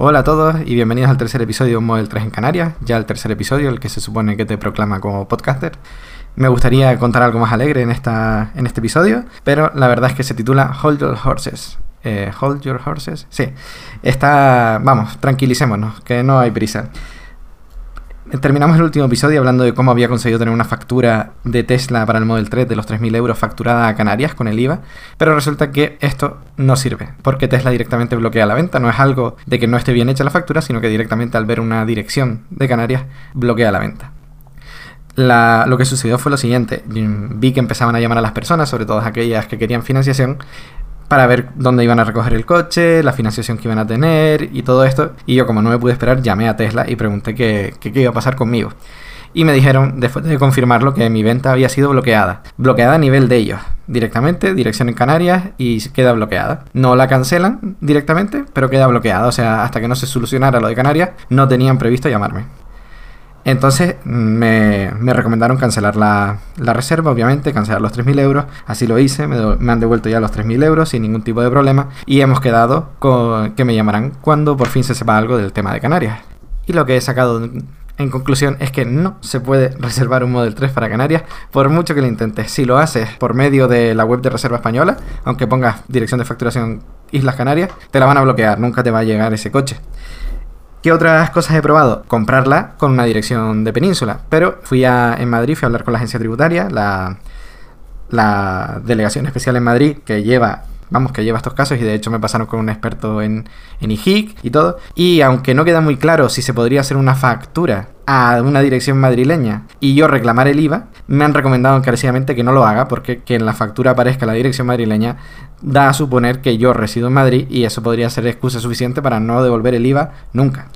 Hola a todos y bienvenidos al tercer episodio de Model 3 en Canarias, ya el tercer episodio, el que se supone que te proclama como podcaster. Me gustaría contar algo más alegre en, esta, en este episodio, pero la verdad es que se titula Hold Your Horses. Eh, Hold Your Horses, sí. Está, vamos, tranquilicémonos, que no hay prisa. Terminamos el último episodio hablando de cómo había conseguido tener una factura de Tesla para el Model 3 de los 3.000 euros facturada a Canarias con el IVA, pero resulta que esto no sirve, porque Tesla directamente bloquea la venta, no es algo de que no esté bien hecha la factura, sino que directamente al ver una dirección de Canarias bloquea la venta. lo que sucedió fue lo siguiente, vi que empezaban a llamar a las personas, sobre todo aquellas que querían financiación, para ver dónde iban a recoger el coche, la financiación que iban a tener y todo esto. Y yo, como no me pude esperar, llamé a Tesla y pregunté qué, iba a pasar conmigo. Y me dijeron, después de confirmarlo, que mi venta había sido bloqueada. Bloqueada a nivel de ellos. Directamente, dirección en Canarias y queda bloqueada. No la cancelan directamente, pero queda bloqueada. O sea, hasta que no se solucionara lo de Canarias, no tenían previsto llamarme. Entonces me, recomendaron cancelar la, reserva, obviamente, cancelar los 3.000 euros. Así lo hice, me, han devuelto ya los 3.000 euros sin ningún tipo de problema. Y hemos quedado con que me llamarán cuando por fin se sepa algo del tema de Canarias. Y lo que he sacado en conclusión es que no se puede reservar un Model 3 para Canarias por mucho que lo intentes. Si lo haces por medio de la web de Reserva Española, aunque pongas dirección de facturación Islas Canarias, te la van a bloquear, nunca te va a llegar ese coche. ¿Qué otras cosas he probado? Comprarla con una dirección de península. Pero fui a, en Madrid, fui a hablar con la agencia tributaria, la, la delegación especial en Madrid que lleva vamos, que lleva estos casos y de hecho me pasaron con un experto en, en IHIC y todo. Y aunque no queda muy claro si se podría hacer una factura a una dirección madrileña y yo reclamar el IVA, me han recomendado encarecidamente que no lo haga porque que en la factura aparezca la dirección madrileña da a suponer que yo resido en Madrid y eso podría ser excusa suficiente para no devolver el IVA nunca.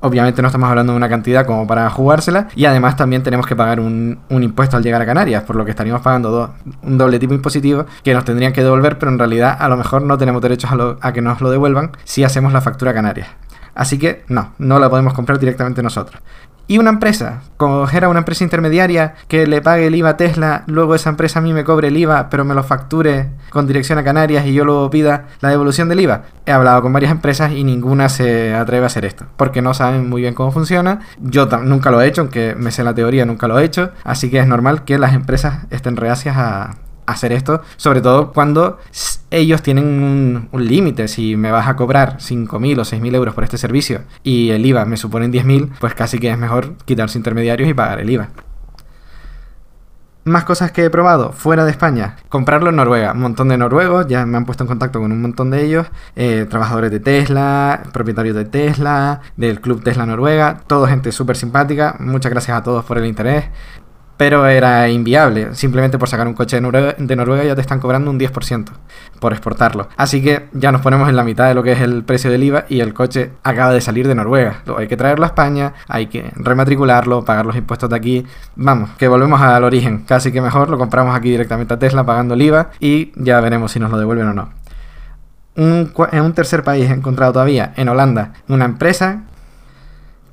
Obviamente no estamos hablando de una cantidad como para jugársela y además también tenemos que pagar un, impuesto al llegar a Canarias, por lo que estaríamos pagando un doble tipo impositivo que nos tendrían que devolver, pero en realidad a lo mejor no tenemos derechos a, a que nos lo devuelvan si hacemos la factura a Canarias. Así que no, no la podemos comprar directamente nosotros y una empresa, coger a una empresa intermediaria que le pague el IVA a Tesla, luego esa empresa a mí me cobre el IVA, pero me lo facture con dirección a Canarias y yo luego pida la devolución del IVA. He hablado con varias empresas y ninguna se atreve a hacer esto, porque no saben muy bien cómo funciona. Yo nunca lo he hecho, aunque me sé la teoría, nunca lo he hecho, así que es normal que las empresas estén reacias a, hacer esto, sobre todo cuando ellos tienen un, límite. Si me vas a cobrar 5.000 o 6.000 euros por este servicio y el IVA me suponen 10.000, pues casi que es mejor quitarse intermediarios y pagar el IVA. Más cosas que he probado fuera de España. Comprarlo en Noruega. Un montón de noruegos, ya me han puesto en contacto con un montón de ellos. Eh, trabajadores de Tesla, propietarios de Tesla, del Club Tesla Noruega. Todo gente súper simpática. Muchas gracias a todos por el interés pero era inviable. Simplemente por sacar un coche de Noruega, ya te están cobrando un 10% por exportarlo. Así que ya nos ponemos en la mitad de lo que es el precio del IVA y el coche acaba de salir de Noruega. Hay que traerlo a España, hay que rematricularlo, pagar los impuestos de aquí. Vamos, que volvemos al origen. Casi que mejor lo compramos aquí directamente a Tesla pagando el IVA y ya veremos si nos lo devuelven o no. en un tercer país he encontrado todavía, en Holanda, una empresa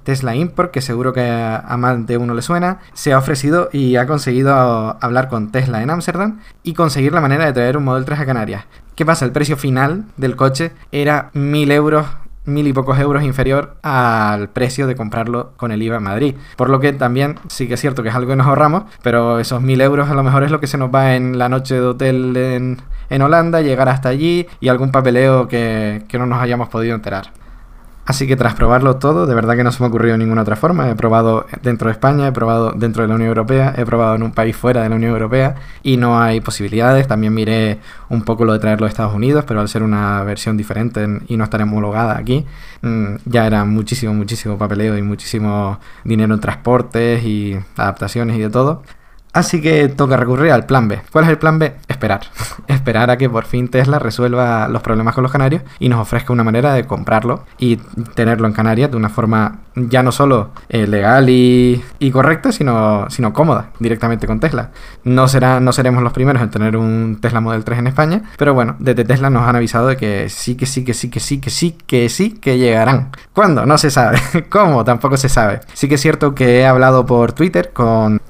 Tesla Import, que seguro que a más de uno le suena, se ha ofrecido y ha conseguido hablar con Tesla en Ámsterdam y conseguir la manera de traer un Model 3 a Canarias. ¿Qué pasa? El precio final del coche era mil euros mil y pocos euros inferior al precio de comprarlo con el IVA en Madrid. Por lo que también sí que es cierto que es algo que nos ahorramos, pero esos mil euros a lo mejor es lo que se nos va en la noche de hotel en, en Holanda, llegar hasta allí y algún papeleo que, que no nos hayamos podido enterar. Así que tras probarlo todo, de verdad que no se me ha ocurrido ninguna otra forma. He probado dentro de España, he probado dentro de la Unión Europea, he probado en un país fuera de la Unión Europea y no hay posibilidades. También miré un poco lo de traerlo a Estados Unidos, pero al ser una versión diferente y no estar homologada aquí, mm, ya era muchísimo, muchísimo papeleo y muchísimo dinero en transportes y adaptaciones y de todo. Así que toca recurrir al plan B. ¿Cuál es el plan B? Esperar. Esperar a que por fin Tesla resuelva los problemas con los canarios y nos ofrezca una manera de comprarlo y tenerlo en Canarias de una forma ya no solo eh, legal y, correcta, sino, cómoda directamente con Tesla. No, no seremos los primeros en tener un Tesla Model 3 en España, pero bueno, desde Tesla nos han avisado de que sí, que sí, que sí, que sí, que sí, que sí, que llegarán. ¿Cuándo? No se sabe. ¿Cómo? Tampoco se sabe. Sí que es cierto que he hablado por Twitter con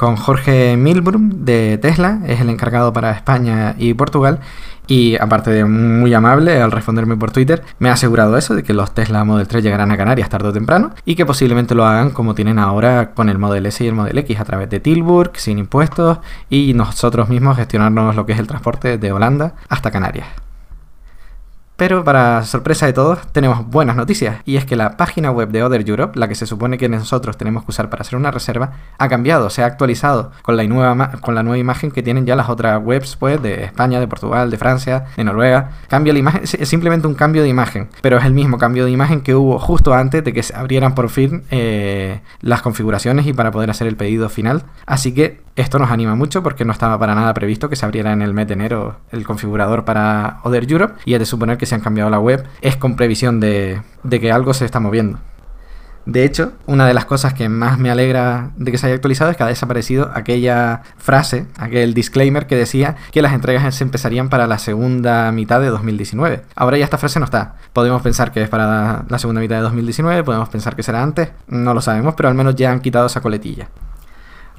con Jorge Milbrum de Tesla, es el encargado para España y Portugal. Y aparte de muy amable al responderme por Twitter, me ha asegurado eso, de que los Tesla Model 3 llegarán a Canarias tarde o temprano y que posiblemente lo hagan como tienen ahora con el Model S y el Model X a través de Tilburg, sin impuestos y nosotros mismos gestionarnos lo que es el transporte de Holanda hasta Canarias. Pero para sorpresa de todos, tenemos buenas noticias, y es que la página web de Other Europe, la que se supone que nosotros tenemos que usar para hacer una reserva, ha cambiado, se ha actualizado con la nueva, con la nueva imagen que tienen ya las otras webs pues, de España, de Portugal, de Francia, de Noruega. Cambia la imagen, es simplemente un cambio de imagen, pero es el mismo cambio de imagen que hubo justo antes de que se abrieran por fin eh, las configuraciones y para poder hacer el pedido final. Así que esto nos anima mucho porque no estaba para nada previsto que se abriera en el mes de enero el configurador para Other Europe y es de suponer que se han cambiado la web es con previsión de, de que algo se está moviendo. De hecho, una de las cosas que más me alegra de que se haya actualizado es que ha desaparecido aquella frase, aquel disclaimer que decía que las entregas se empezarían para la segunda mitad de 2019. Ahora ya esta frase no está. Podemos pensar que es para la segunda mitad de 2019, podemos pensar que será antes, no lo sabemos, pero al menos ya han quitado esa coletilla.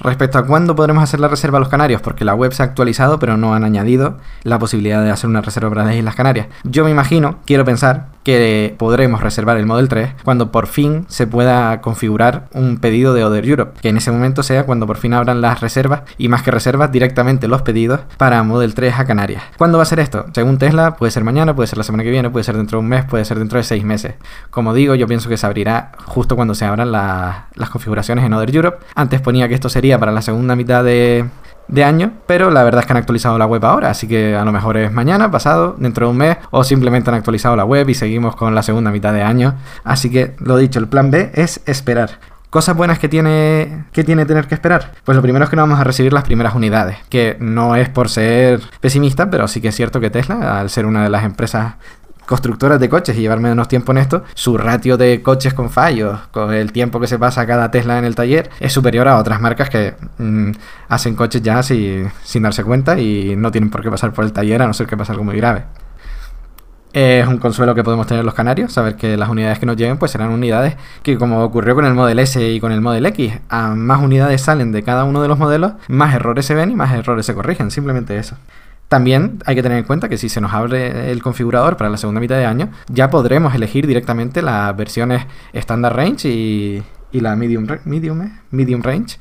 Respecto a cuándo podremos hacer la reserva a los Canarios, porque la web se ha actualizado, pero no han añadido la posibilidad de hacer una reserva para las Islas Canarias. Yo me imagino, quiero pensar, que podremos reservar el Model 3 cuando por fin se pueda configurar un pedido de Other Europe, que en ese momento sea cuando por fin abran las reservas y más que reservas directamente los pedidos para Model 3 a Canarias. ¿Cuándo va a ser esto? Según Tesla, puede ser mañana, puede ser la semana que viene, puede ser dentro de un mes, puede ser dentro de seis meses. Como digo, yo pienso que se abrirá justo cuando se abran las configuraciones en Other Europe. Antes ponía que esto sería para la segunda mitad de, de año, pero la verdad es que han actualizado la web ahora, así que a lo mejor es mañana, pasado, dentro de un mes, o simplemente han actualizado la web y seguimos con la segunda mitad de año. Así que lo dicho, el plan B es esperar. Cosas buenas que tiene, que tiene tener que esperar. Pues lo primero es que no vamos a recibir las primeras unidades, que no es por ser pesimista, pero sí que es cierto que Tesla, al ser una de las empresas constructoras de coches y llevar menos tiempo en esto, su ratio de coches con fallos, con el tiempo que se pasa cada Tesla en el taller, es superior a otras marcas que mm, hacen coches ya sin darse cuenta y no tienen por qué pasar por el taller a no ser que pase algo muy grave. Es un consuelo que podemos tener los canarios, saber que las unidades que nos lleguen pues serán unidades que como ocurrió con el Model S y con el Model X, a más unidades salen de cada uno de los modelos, más errores se ven y más errores se corrigen, simplemente eso. También hay que tener en cuenta que si se nos abre el configurador para la segunda mitad de año, ya podremos elegir directamente las versiones Standard Range y, la Medium, medium, ¿eh? medium Range.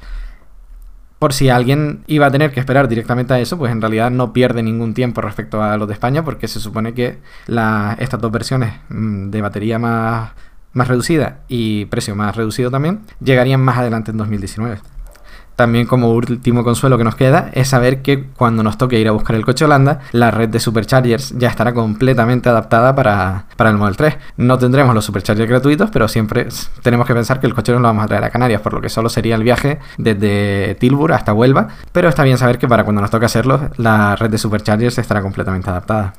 Por si alguien iba a tener que esperar directamente a eso, pues en realidad no pierde ningún tiempo respecto a los de España, porque se supone que estas dos versiones mm, de batería más, más reducida y precio más reducido también llegarían más adelante en 2019. También como último consuelo que nos queda es saber que cuando nos toque ir a buscar el coche Holanda, la red de superchargers ya estará completamente adaptada para, el Model 3. No tendremos los superchargers gratuitos, pero siempre tenemos que pensar que el coche no lo vamos a traer a Canarias, por lo que solo sería el viaje desde Tilburg hasta Huelva. Pero está bien saber que para cuando nos toque hacerlo, la red de superchargers estará completamente adaptada.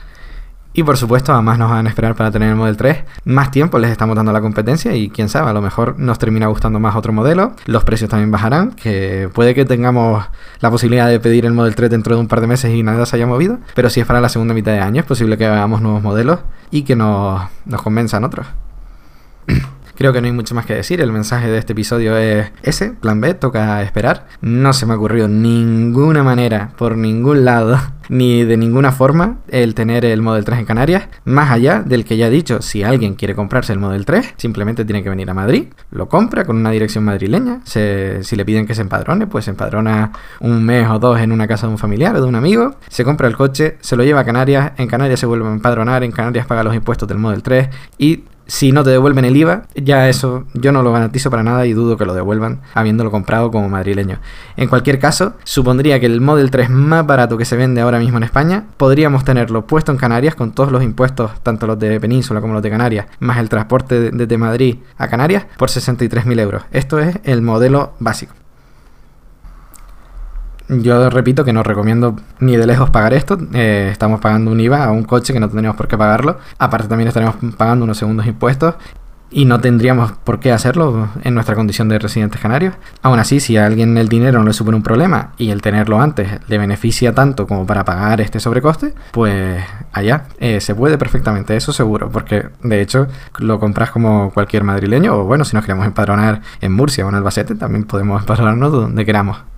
Y por supuesto, además nos van a esperar para tener el Model 3. Más tiempo les estamos dando a la competencia y quién sabe, a lo mejor nos termina gustando más otro modelo. Los precios también bajarán, que puede que tengamos la posibilidad de pedir el Model 3 dentro de un par de meses y nada se haya movido. Pero si es para la segunda mitad de año, es posible que hagamos nuevos modelos y que nos, nos convenzan otros. Creo que no hay mucho más que decir. El mensaje de este episodio es ese, plan B, toca esperar. No se me ocurrió ninguna manera, por ningún lado, ni de ninguna forma, el tener el Model 3 en Canarias. Más allá del que ya he dicho, si alguien quiere comprarse el Model 3, simplemente tiene que venir a Madrid, lo compra con una dirección madrileña. si le piden que se empadrone, pues se empadrona un mes o dos en una casa de un familiar o de un amigo. Se compra el coche, se lo lleva a Canarias, en Canarias se vuelve a empadronar, en Canarias paga los impuestos del Model 3 y si no te devuelven el IVA, ya eso yo no lo garantizo para nada y dudo que lo devuelvan habiéndolo comprado como madrileño. En cualquier caso, supondría que el Model 3 más barato que se vende ahora mismo en España, podríamos tenerlo puesto en Canarias con todos los impuestos, tanto los de Península como los de Canarias, más el transporte desde Madrid a Canarias, por 63.000 euros. Esto es el modelo básico. Yo repito que no recomiendo ni de lejos pagar esto. Eh, estamos pagando un IVA a un coche que no tendríamos por qué pagarlo. Aparte también estaremos pagando unos segundos impuestos y no tendríamos por qué hacerlo en nuestra condición de residentes canarios. Aún así, si a alguien el dinero no le supone un problema y el tenerlo antes le beneficia tanto como para pagar este sobrecoste, pues allá eh, se puede perfectamente, eso seguro, porque de hecho lo compras como cualquier madrileño o bueno, si nos queremos empadronar en Murcia o en Albacete, también podemos empadronarnos donde queramos.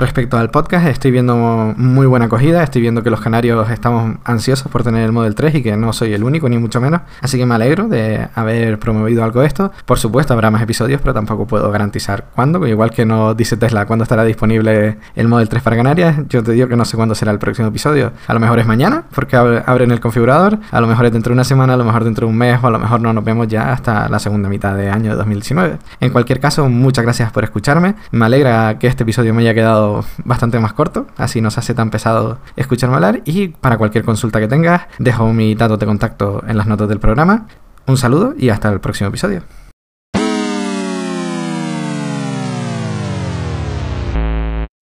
Respecto al podcast, estoy viendo muy buena acogida, estoy viendo que los canarios estamos ansiosos por tener el Model 3 y que no soy el único, ni mucho menos. Así que me alegro de haber promovido algo de esto. Por supuesto, habrá más episodios, pero tampoco puedo garantizar cuándo. Igual que no dice Tesla cuándo estará disponible el Model 3 para Canarias, yo te digo que no sé cuándo será el próximo episodio. A lo mejor es mañana, porque abren el configurador, a lo mejor es dentro de una semana, a lo mejor dentro de un mes, o a lo mejor no nos vemos ya hasta la segunda mitad de año de 2019. En cualquier caso, muchas gracias por escucharme. Me alegra que este episodio me haya quedado bastante más corto, así no se hace tan pesado escucharme hablar y para cualquier consulta que tengas dejo mi dato de contacto en las notas del programa. Un saludo y hasta el próximo episodio.